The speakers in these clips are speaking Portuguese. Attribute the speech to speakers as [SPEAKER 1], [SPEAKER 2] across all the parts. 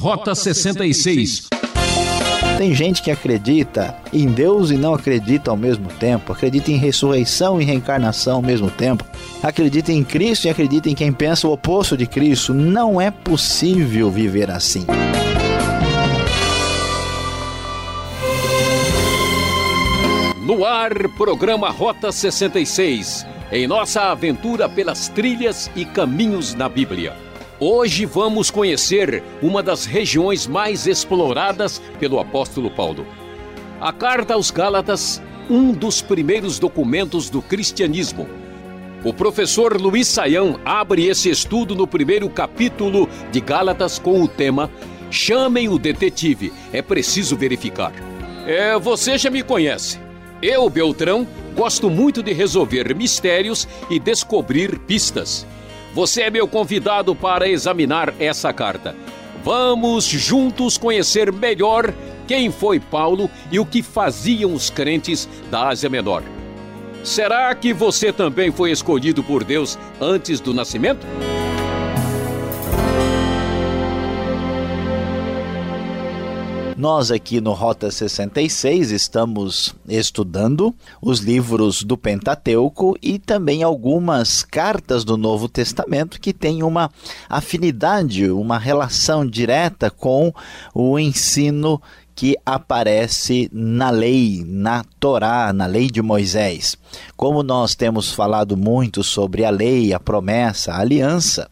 [SPEAKER 1] Rota 66.
[SPEAKER 2] Tem gente que acredita em Deus e não acredita ao mesmo tempo, acredita em ressurreição e reencarnação ao mesmo tempo, acredita em Cristo e acredita em quem pensa o oposto de Cristo. Não é possível viver assim.
[SPEAKER 1] No ar, programa Rota 66. Em nossa aventura pelas trilhas e caminhos na Bíblia. Hoje vamos conhecer uma das regiões mais exploradas pelo apóstolo Paulo. A Carta aos Gálatas, um dos primeiros documentos do cristianismo. O professor Luiz Saião abre esse estudo no primeiro capítulo de Gálatas com o tema Chamem o detetive, é preciso verificar. É, você já me conhece. Eu, Beltrão, gosto muito de resolver mistérios e descobrir pistas. Você é meu convidado para examinar essa carta. Vamos juntos conhecer melhor quem foi Paulo e o que faziam os crentes da Ásia Menor. Será que você também foi escolhido por Deus antes do nascimento?
[SPEAKER 2] Nós aqui no Rota 66 estamos estudando os livros do Pentateuco e também algumas cartas do Novo Testamento que têm uma afinidade, uma relação direta com o ensino que aparece na lei, na Torá, na lei de Moisés. Como nós temos falado muito sobre a lei, a promessa, a aliança,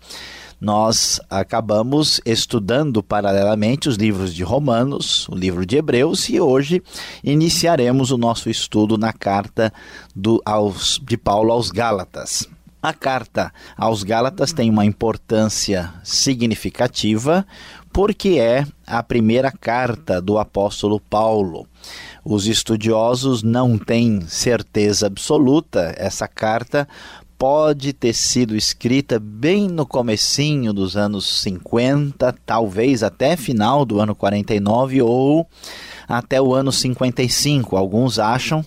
[SPEAKER 2] nós acabamos estudando paralelamente os livros de Romanos, o livro de Hebreus e hoje iniciaremos o nosso estudo na carta do, aos, de Paulo aos Gálatas. A carta aos Gálatas tem uma importância significativa porque é a primeira carta do apóstolo Paulo. Os estudiosos não têm certeza absoluta, essa carta pode ter sido escrita bem no comecinho dos anos 50, talvez até final do ano 49 ou até o ano 55. Alguns acham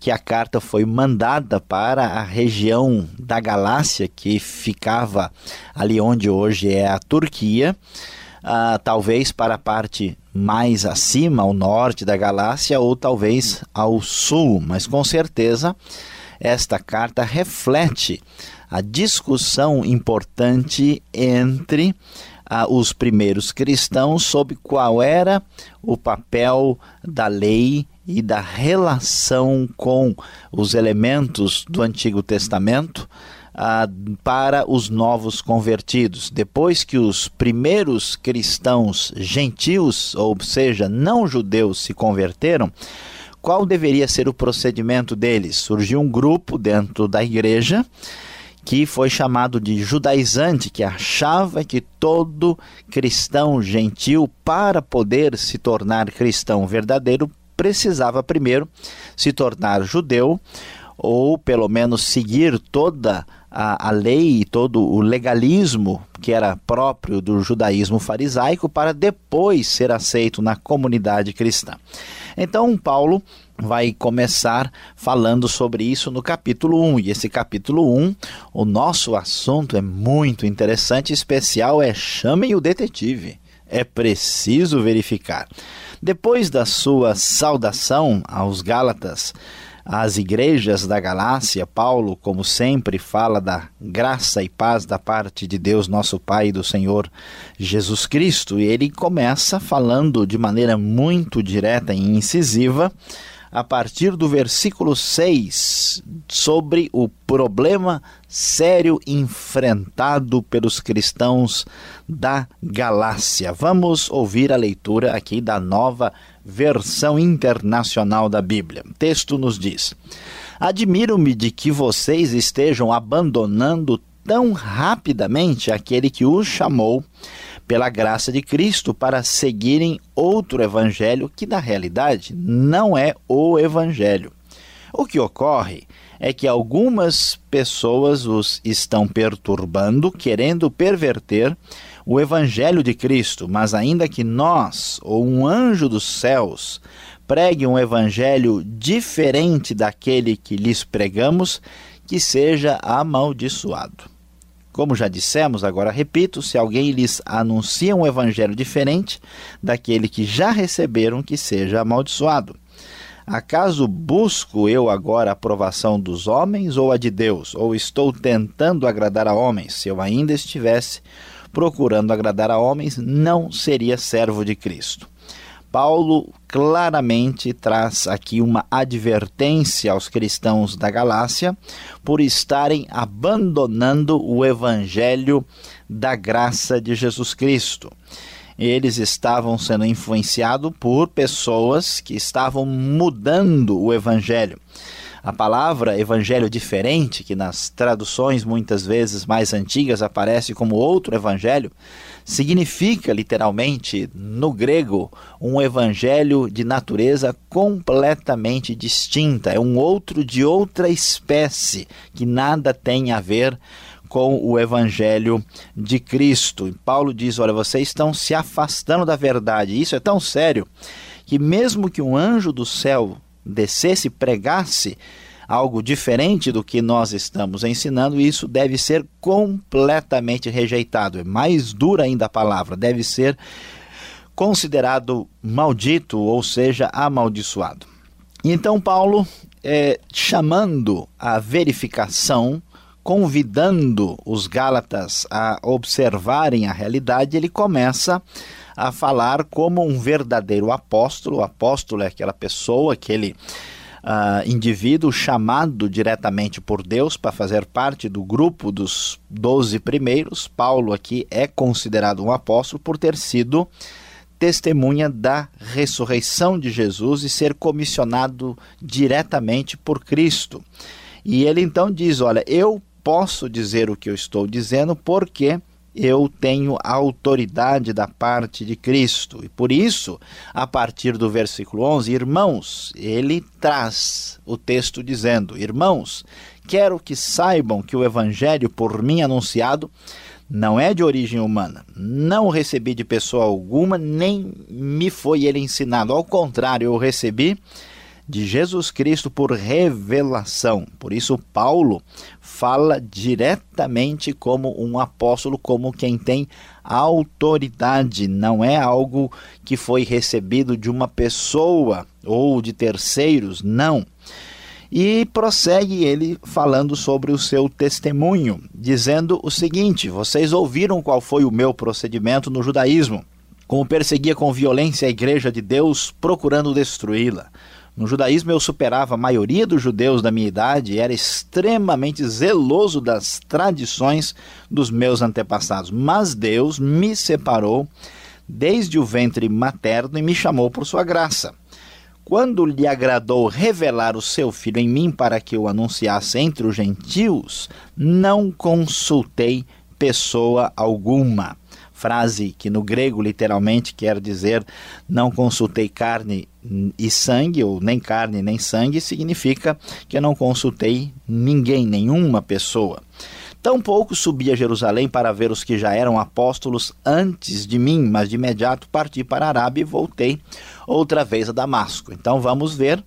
[SPEAKER 2] que a carta foi mandada para a região da Galácia, que ficava ali onde hoje é a Turquia, uh, talvez para a parte mais acima, ao norte da Galácia, ou talvez ao sul, mas com certeza esta carta reflete a discussão importante entre ah, os primeiros cristãos sobre qual era o papel da lei e da relação com os elementos do Antigo Testamento ah, para os novos convertidos. Depois que os primeiros cristãos gentios, ou seja, não judeus, se converteram, qual deveria ser o procedimento deles? Surgiu um grupo dentro da igreja que foi chamado de judaizante, que achava que todo cristão gentil, para poder se tornar cristão verdadeiro, precisava primeiro se tornar judeu, ou pelo menos seguir toda a, a lei e todo o legalismo que era próprio do judaísmo farisaico, para depois ser aceito na comunidade cristã. Então, Paulo vai começar falando sobre isso no capítulo 1. E esse capítulo 1, o nosso assunto é muito interessante, especial é chamem o detetive. É preciso verificar. Depois da sua saudação aos Gálatas, às igrejas da Galácia, Paulo, como sempre, fala da graça e paz da parte de Deus, nosso Pai e do Senhor Jesus Cristo. E ele começa falando de maneira muito direta e incisiva a partir do versículo 6 sobre o problema sério enfrentado pelos cristãos da Galácia. Vamos ouvir a leitura aqui da nova versão internacional da Bíblia. O texto nos diz: Admiro-me de que vocês estejam abandonando tão rapidamente aquele que os chamou pela graça de Cristo para seguirem outro evangelho que na realidade não é o evangelho. O que ocorre é que algumas pessoas os estão perturbando, querendo perverter o evangelho de Cristo, mas ainda que nós ou um anjo dos céus pregue um evangelho diferente daquele que lhes pregamos, que seja amaldiçoado. Como já dissemos, agora repito: se alguém lhes anuncia um evangelho diferente daquele que já receberam, que seja amaldiçoado. Acaso busco eu agora a aprovação dos homens ou a de Deus? Ou estou tentando agradar a homens? Se eu ainda estivesse procurando agradar a homens, não seria servo de Cristo. Paulo claramente traz aqui uma advertência aos cristãos da Galácia por estarem abandonando o evangelho da graça de Jesus Cristo eles estavam sendo influenciados por pessoas que estavam mudando o evangelho. A palavra evangelho diferente, que nas traduções muitas vezes mais antigas aparece como outro evangelho, significa literalmente no grego um evangelho de natureza completamente distinta, é um outro de outra espécie que nada tem a ver com o evangelho de Cristo. E Paulo diz: Olha, vocês estão se afastando da verdade. Isso é tão sério que, mesmo que um anjo do céu descesse e pregasse algo diferente do que nós estamos ensinando, isso deve ser completamente rejeitado. É mais dura ainda a palavra, deve ser considerado maldito, ou seja, amaldiçoado. Então, Paulo, é, chamando a verificação convidando os Gálatas a observarem a realidade, ele começa a falar como um verdadeiro apóstolo. O apóstolo é aquela pessoa, aquele uh, indivíduo chamado diretamente por Deus para fazer parte do grupo dos doze primeiros. Paulo aqui é considerado um apóstolo por ter sido testemunha da ressurreição de Jesus e ser comissionado diretamente por Cristo. E ele então diz: Olha, eu posso dizer o que eu estou dizendo porque eu tenho autoridade da parte de Cristo. E por isso, a partir do versículo 11, irmãos, ele traz o texto dizendo: Irmãos, quero que saibam que o evangelho por mim anunciado não é de origem humana. Não recebi de pessoa alguma, nem me foi ele ensinado. Ao contrário, eu recebi de Jesus Cristo por revelação. Por isso, Paulo fala diretamente como um apóstolo, como quem tem autoridade, não é algo que foi recebido de uma pessoa ou de terceiros, não. E prossegue ele falando sobre o seu testemunho, dizendo o seguinte: Vocês ouviram qual foi o meu procedimento no judaísmo, como perseguia com violência a igreja de Deus, procurando destruí-la. No judaísmo, eu superava a maioria dos judeus da minha idade e era extremamente zeloso das tradições dos meus antepassados. Mas Deus me separou desde o ventre materno e me chamou por sua graça. Quando lhe agradou revelar o seu filho em mim para que eu anunciasse entre os gentios, não consultei pessoa alguma frase que no grego literalmente quer dizer não consultei carne e sangue, ou nem carne nem sangue, significa que eu não consultei ninguém, nenhuma pessoa. Tampouco subi a Jerusalém para ver os que já eram apóstolos antes de mim, mas de imediato parti para a Arábia e voltei outra vez a Damasco. Então vamos ver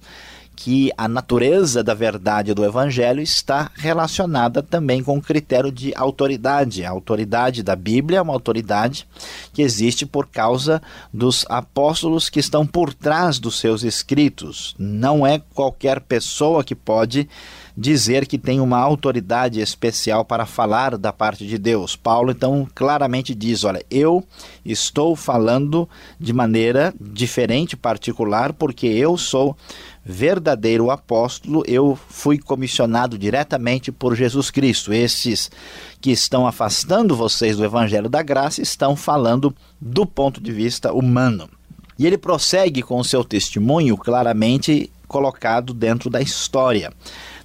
[SPEAKER 2] que a natureza da verdade do evangelho está relacionada também com o critério de autoridade. A autoridade da Bíblia é uma autoridade que existe por causa dos apóstolos que estão por trás dos seus escritos. Não é qualquer pessoa que pode dizer que tem uma autoridade especial para falar da parte de Deus. Paulo então claramente diz: Olha, eu estou falando de maneira diferente, particular, porque eu sou verdadeiro apóstolo, eu fui comissionado diretamente por Jesus Cristo. Esses que estão afastando vocês do evangelho da graça estão falando do ponto de vista humano. E ele prossegue com o seu testemunho claramente colocado dentro da história.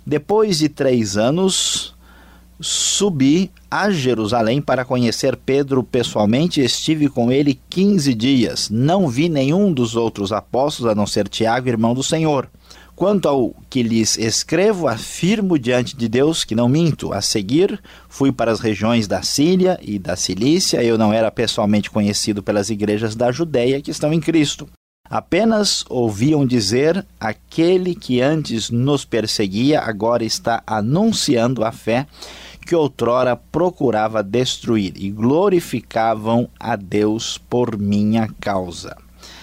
[SPEAKER 2] Depois de três anos, subi a Jerusalém para conhecer Pedro pessoalmente. Estive com ele 15 dias. Não vi nenhum dos outros apóstolos, a não ser Tiago, irmão do Senhor. Quanto ao que lhes escrevo, afirmo diante de Deus que não minto. A seguir, fui para as regiões da Síria e da Cilícia. Eu não era pessoalmente conhecido pelas igrejas da Judéia que estão em Cristo. Apenas ouviam dizer: aquele que antes nos perseguia agora está anunciando a fé que outrora procurava destruir, e glorificavam a Deus por minha causa.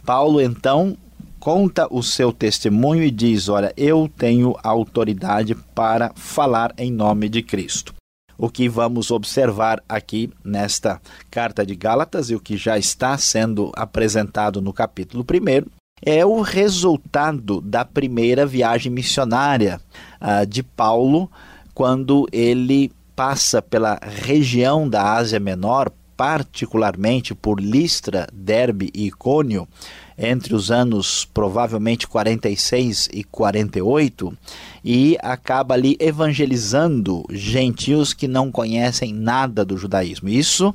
[SPEAKER 2] Paulo então conta o seu testemunho e diz: Olha, eu tenho autoridade para falar em nome de Cristo. O que vamos observar aqui nesta carta de Gálatas e o que já está sendo apresentado no capítulo 1 é o resultado da primeira viagem missionária uh, de Paulo, quando ele passa pela região da Ásia Menor, particularmente por Listra, Derbe e Icônio, entre os anos provavelmente 46 e 48, e acaba ali evangelizando gentios que não conhecem nada do judaísmo. Isso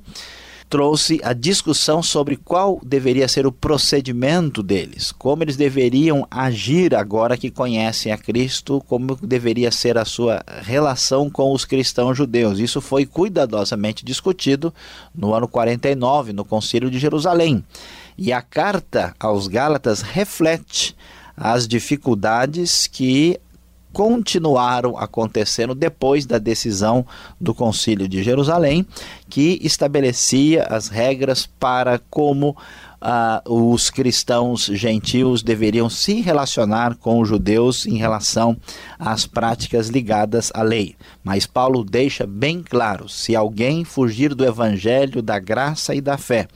[SPEAKER 2] trouxe a discussão sobre qual deveria ser o procedimento deles, como eles deveriam agir agora que conhecem a Cristo, como deveria ser a sua relação com os cristãos judeus. Isso foi cuidadosamente discutido no ano 49, no Concílio de Jerusalém. E a carta aos Gálatas reflete as dificuldades que continuaram acontecendo depois da decisão do Concílio de Jerusalém, que estabelecia as regras para como uh, os cristãos gentios deveriam se relacionar com os judeus em relação às práticas ligadas à lei. Mas Paulo deixa bem claro: se alguém fugir do evangelho da graça e da fé,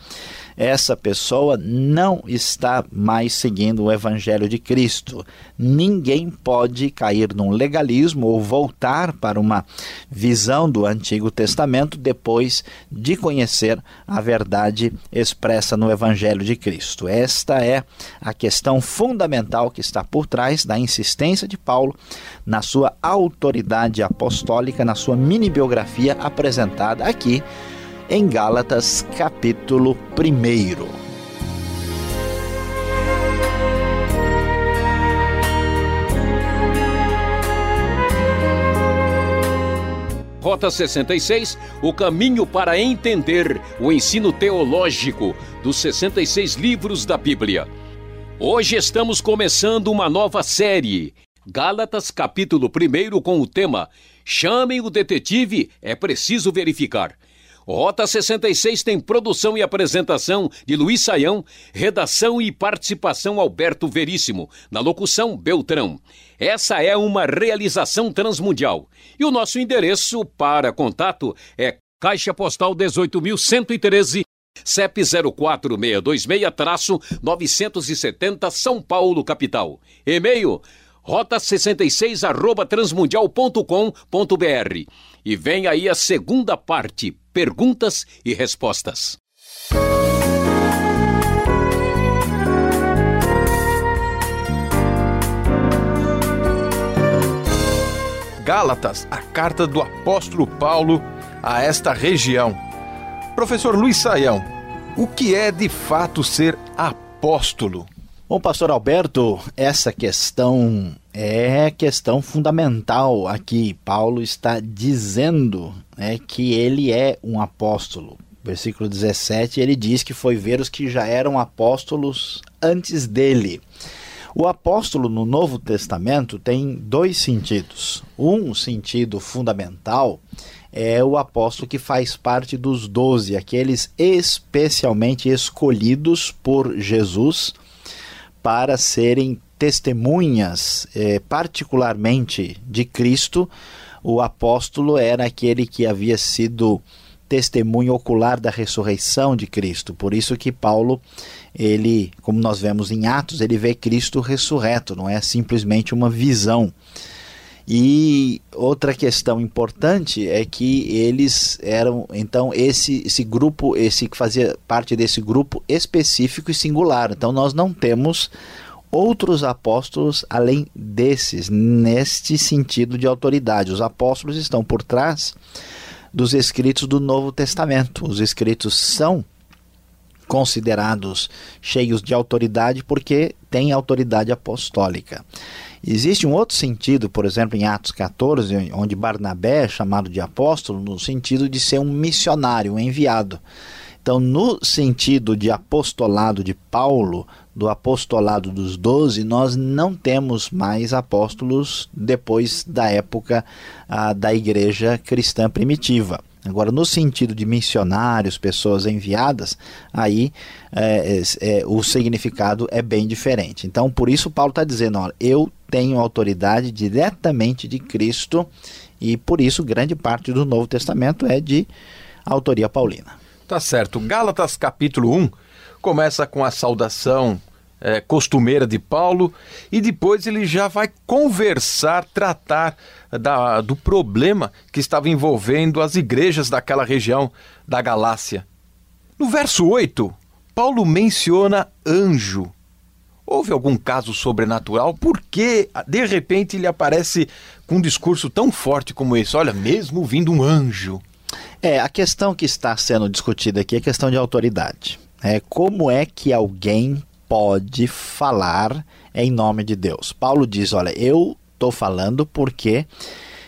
[SPEAKER 2] essa pessoa não está mais seguindo o Evangelho de Cristo. Ninguém pode cair num legalismo ou voltar para uma visão do Antigo Testamento depois de conhecer a verdade expressa no Evangelho de Cristo. Esta é a questão fundamental que está por trás da insistência de Paulo na sua autoridade apostólica, na sua mini biografia apresentada aqui em Gálatas, capítulo 1.
[SPEAKER 1] Rota 66, o caminho para entender o ensino teológico dos 66 livros da Bíblia. Hoje estamos começando uma nova série, Gálatas, capítulo 1, com o tema Chamem o detetive, é preciso verificar. Rota 66 tem produção e apresentação de Luiz Saião, redação e participação Alberto Veríssimo, na locução Beltrão. Essa é uma realização transmundial. E o nosso endereço para contato é Caixa Postal 18.113, CEP 04626-970 São Paulo, capital. E-mail rota66 arroba transmundial.com.br. E vem aí a segunda parte perguntas e respostas.
[SPEAKER 3] Gálatas, a carta do apóstolo Paulo a esta região. Professor Luiz Saião, o que é de fato ser apóstolo?
[SPEAKER 2] Bom, pastor Alberto, essa questão é questão fundamental aqui. Paulo está dizendo né, que ele é um apóstolo. Versículo 17, ele diz que foi ver os que já eram apóstolos antes dele. O apóstolo no Novo Testamento tem dois sentidos. Um sentido fundamental é o apóstolo que faz parte dos doze, aqueles especialmente escolhidos por Jesus para serem testemunhas, eh, particularmente de Cristo. O apóstolo era aquele que havia sido testemunho ocular da ressurreição de Cristo. Por isso que Paulo, ele, como nós vemos em Atos, ele vê Cristo ressurreto, não é simplesmente uma visão. E outra questão importante é que eles eram, então, esse, esse grupo, esse que fazia parte desse grupo específico e singular. Então, nós não temos outros apóstolos além desses, neste sentido de autoridade. Os apóstolos estão por trás dos escritos do Novo Testamento. Os escritos são considerados cheios de autoridade porque têm autoridade apostólica. Existe um outro sentido, por exemplo, em Atos 14, onde Barnabé é chamado de apóstolo, no sentido de ser um missionário, um enviado. Então, no sentido de apostolado de Paulo, do apostolado dos doze, nós não temos mais apóstolos depois da época ah, da igreja cristã primitiva. Agora, no sentido de missionários, pessoas enviadas, aí é, é, é, o significado é bem diferente. Então, por isso, Paulo está dizendo: olha, eu tenho autoridade diretamente de Cristo, e por isso, grande parte do Novo Testamento é de autoria paulina.
[SPEAKER 3] Tá certo. Gálatas capítulo 1 começa com a saudação é, costumeira de Paulo e depois ele já vai conversar, tratar da, do problema que estava envolvendo as igrejas daquela região da Galácia. No verso 8, Paulo menciona anjo. Houve algum caso sobrenatural? Por que de repente ele aparece com um discurso tão forte como esse? Olha, mesmo vindo um anjo.
[SPEAKER 2] É, a questão que está sendo discutida aqui é a questão de autoridade. É, como é que alguém pode falar em nome de Deus? Paulo diz: Olha, eu estou falando porque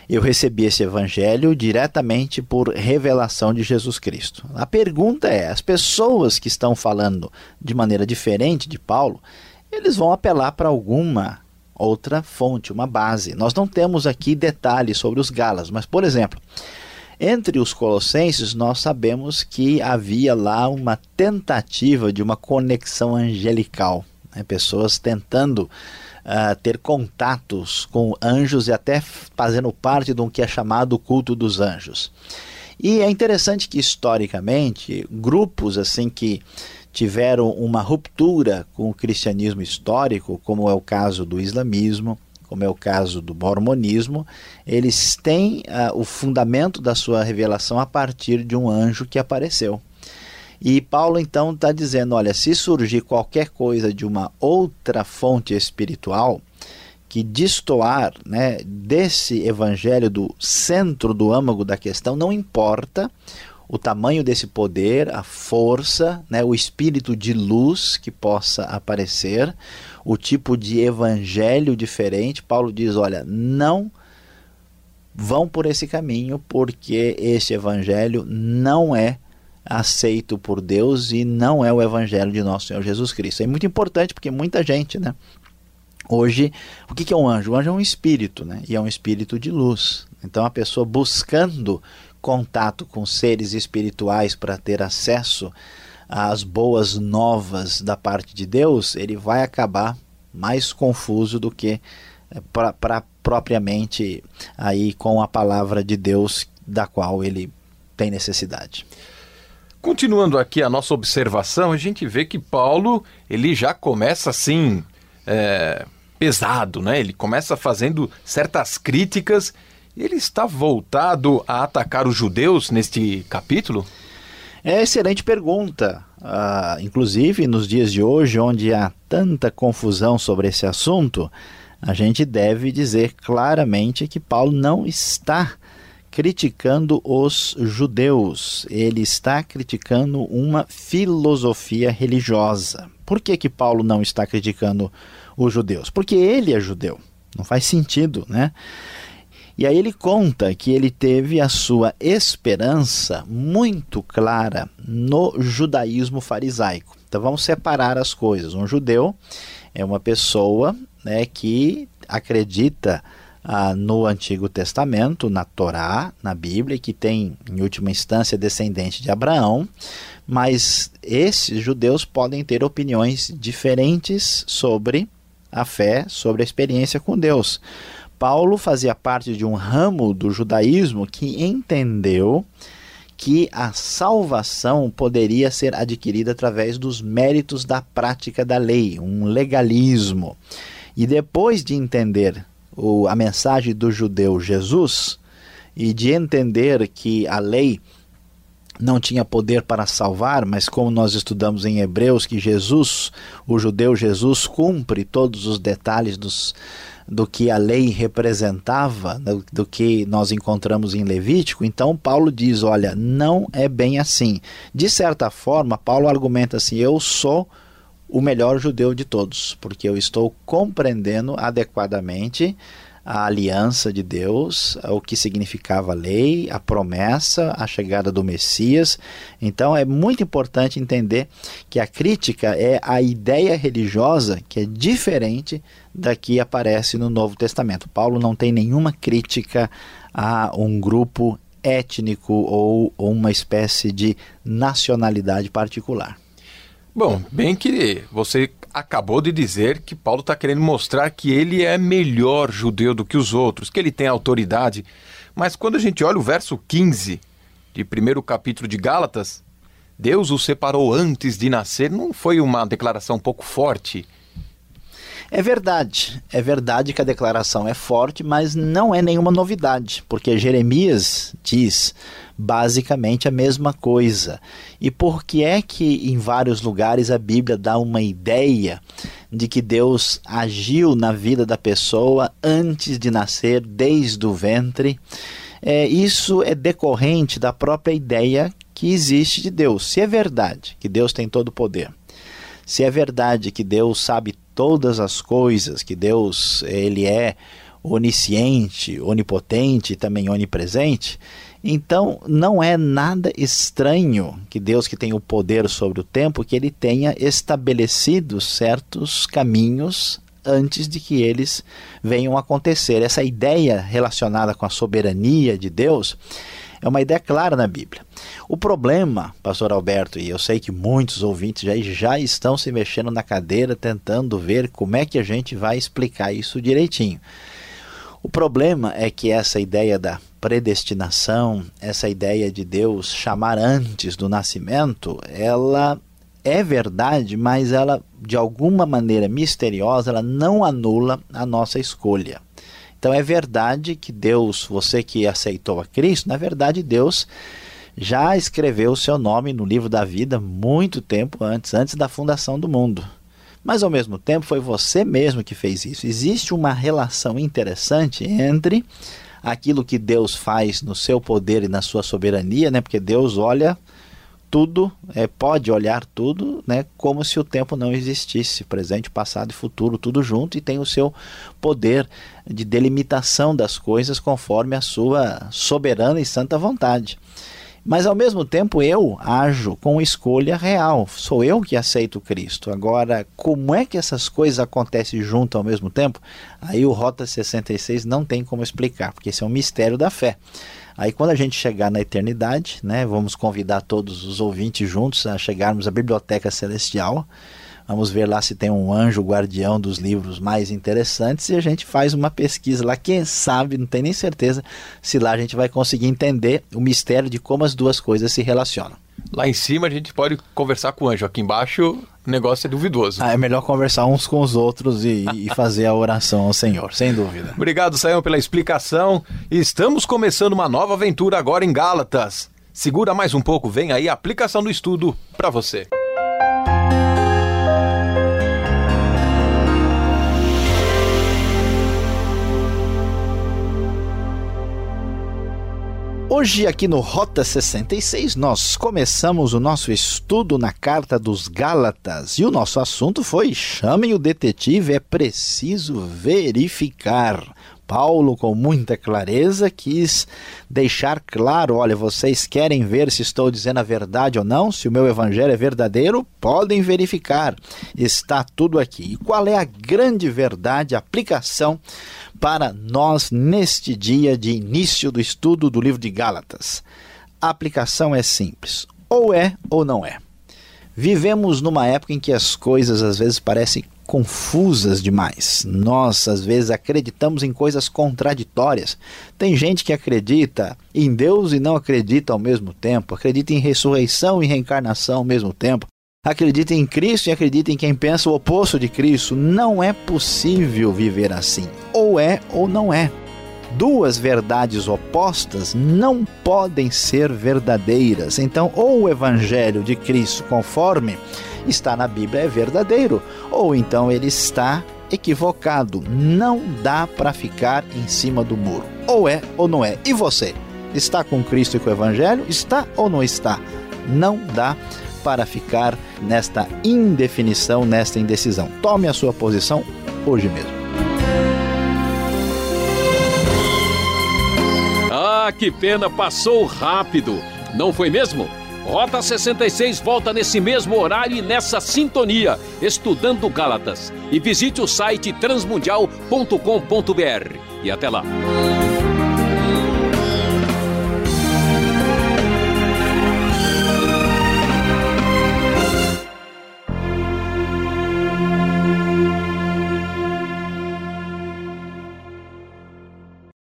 [SPEAKER 2] eu recebi esse evangelho diretamente por revelação de Jesus Cristo. A pergunta é: as pessoas que estão falando de maneira diferente de Paulo, eles vão apelar para alguma outra fonte, uma base. Nós não temos aqui detalhes sobre os galas, mas, por exemplo, entre os colossenses, nós sabemos que havia lá uma tentativa de uma conexão angelical, né? pessoas tentando uh, ter contatos com anjos e até fazendo parte de um que é chamado culto dos anjos. E é interessante que historicamente grupos assim que tiveram uma ruptura com o cristianismo histórico, como é o caso do islamismo, como é o caso do mormonismo, eles têm uh, o fundamento da sua revelação a partir de um anjo que apareceu. E Paulo então está dizendo: olha, se surgir qualquer coisa de uma outra fonte espiritual que destoar né, desse evangelho do centro do âmago da questão, não importa o tamanho desse poder, a força, né, o espírito de luz que possa aparecer, o tipo de evangelho diferente. Paulo diz: olha, não vão por esse caminho, porque esse evangelho não é aceito por Deus e não é o evangelho de nosso Senhor Jesus Cristo. É muito importante porque muita gente, né? Hoje, o que é um anjo? O anjo é um espírito, né? E é um espírito de luz. Então, a pessoa buscando contato com seres espirituais para ter acesso as boas novas da parte de Deus, ele vai acabar mais confuso do que eh, para propriamente aí com a palavra de Deus da qual ele tem necessidade.
[SPEAKER 3] Continuando aqui a nossa observação, a gente vê que Paulo ele já começa assim é, pesado, né? Ele começa fazendo certas críticas. Ele está voltado a atacar os judeus neste capítulo?
[SPEAKER 2] É excelente pergunta. Uh, inclusive, nos dias de hoje, onde há tanta confusão sobre esse assunto, a gente deve dizer claramente que Paulo não está criticando os judeus, ele está criticando uma filosofia religiosa. Por que, que Paulo não está criticando os judeus? Porque ele é judeu. Não faz sentido, né? E aí ele conta que ele teve a sua esperança muito clara no judaísmo farisaico. Então vamos separar as coisas. Um judeu é uma pessoa né, que acredita ah, no Antigo Testamento, na Torá, na Bíblia, que tem, em última instância, descendente de Abraão, mas esses judeus podem ter opiniões diferentes sobre a fé, sobre a experiência com Deus. Paulo fazia parte de um ramo do judaísmo que entendeu que a salvação poderia ser adquirida através dos méritos da prática da lei, um legalismo. E depois de entender o, a mensagem do judeu Jesus e de entender que a lei não tinha poder para salvar, mas como nós estudamos em Hebreus, que Jesus, o judeu Jesus, cumpre todos os detalhes dos, do que a lei representava, do, do, que nós encontramos em Levítico, então Paulo diz: olha, não é bem assim. De certa forma, Paulo argumenta assim: eu sou o melhor judeu de todos, porque eu estou compreendendo adequadamente a aliança de Deus, o que significava a lei, a promessa, a chegada do Messias. Então é muito importante entender que a crítica é a ideia religiosa que é diferente da que aparece no Novo Testamento. Paulo não tem nenhuma crítica a um grupo étnico ou, uma espécie de nacionalidade particular.
[SPEAKER 3] Bom, bem que você acabou de dizer que Paulo está querendo mostrar que ele é melhor judeu do que os outros, que ele tem autoridade. Mas quando a gente olha o verso 15 de primeiro capítulo de Gálatas, Deus o separou antes de nascer, não foi uma declaração um pouco forte?
[SPEAKER 2] É verdade, é verdade que a declaração é forte, mas não é nenhuma novidade, porque Jeremias diz basicamente a mesma coisa. E por que é que em vários lugares a Bíblia dá uma ideia de que Deus agiu na vida da pessoa antes de nascer, desde o ventre? É, isso é decorrente da própria ideia que existe de Deus. Se é verdade que Deus tem todo o poder, se é verdade que Deus sabe todas as coisas, que Deus ele é onisciente, onipotente e também onipresente, então não é nada estranho que Deus que tem o poder sobre o tempo, que ele tenha estabelecido certos caminhos antes de que eles venham a acontecer. Essa ideia relacionada com a soberania de Deus é uma ideia clara na Bíblia. O problema, pastor Alberto, e eu sei que muitos ouvintes já, já estão se mexendo na cadeira tentando ver como é que a gente vai explicar isso direitinho. O problema é que essa ideia da predestinação, essa ideia de Deus chamar antes do nascimento, ela é verdade, mas ela de alguma maneira misteriosa, ela não anula a nossa escolha. Então é verdade que Deus, você que aceitou a Cristo, na verdade Deus já escreveu o seu nome no livro da vida muito tempo antes, antes da fundação do mundo. Mas ao mesmo tempo foi você mesmo que fez isso. Existe uma relação interessante entre aquilo que Deus faz no seu poder e na sua soberania, né? Porque Deus olha tudo, é, pode olhar tudo, né, como se o tempo não existisse, presente, passado e futuro, tudo junto, e tem o seu poder de delimitação das coisas conforme a sua soberana e santa vontade. Mas ao mesmo tempo eu ajo com escolha real. Sou eu que aceito Cristo. Agora, como é que essas coisas acontecem junto ao mesmo tempo? Aí o Rota 66 não tem como explicar, porque esse é um mistério da fé. Aí quando a gente chegar na eternidade, né, vamos convidar todos os ouvintes juntos a chegarmos à biblioteca celestial. Vamos ver lá se tem um anjo guardião dos livros mais interessantes e a gente faz uma pesquisa lá. Quem sabe, não tem nem certeza se lá a gente vai conseguir entender o mistério de como as duas coisas se relacionam.
[SPEAKER 3] Lá em cima a gente pode conversar com o anjo, aqui embaixo o negócio é duvidoso.
[SPEAKER 2] Ah, é melhor conversar uns com os outros e, e fazer a oração ao Senhor, sem dúvida.
[SPEAKER 3] Obrigado, Sayão, pela explicação. Estamos começando uma nova aventura agora em Gálatas. Segura mais um pouco, vem aí a aplicação do estudo para você.
[SPEAKER 2] Hoje, aqui no Rota 66, nós começamos o nosso estudo na Carta dos Gálatas e o nosso assunto foi: chamem o detetive, é preciso verificar. Paulo, com muita clareza, quis deixar claro: olha, vocês querem ver se estou dizendo a verdade ou não, se o meu evangelho é verdadeiro, podem verificar. Está tudo aqui. E qual é a grande verdade, a aplicação para nós neste dia de início do estudo do livro de Gálatas? A aplicação é simples: ou é ou não é. Vivemos numa época em que as coisas às vezes parecem confusas demais. Nós, às vezes, acreditamos em coisas contraditórias. Tem gente que acredita em Deus e não acredita ao mesmo tempo, acredita em ressurreição e reencarnação ao mesmo tempo. Acredita em Cristo e acredita em quem pensa o oposto de Cristo. Não é possível viver assim. Ou é ou não é. Duas verdades opostas não podem ser verdadeiras. Então, ou o evangelho de Cristo, conforme está na Bíblia é verdadeiro, ou então ele está equivocado. Não dá para ficar em cima do muro. Ou é ou não é. E você? Está com Cristo e com o Evangelho? Está ou não está? Não dá para ficar nesta indefinição, nesta indecisão. Tome a sua posição hoje mesmo.
[SPEAKER 1] Ah, que pena, passou rápido. Não foi mesmo? Rota 66 volta nesse mesmo horário e nessa sintonia, estudando Gálatas. E visite o site transmundial.com.br. E até lá.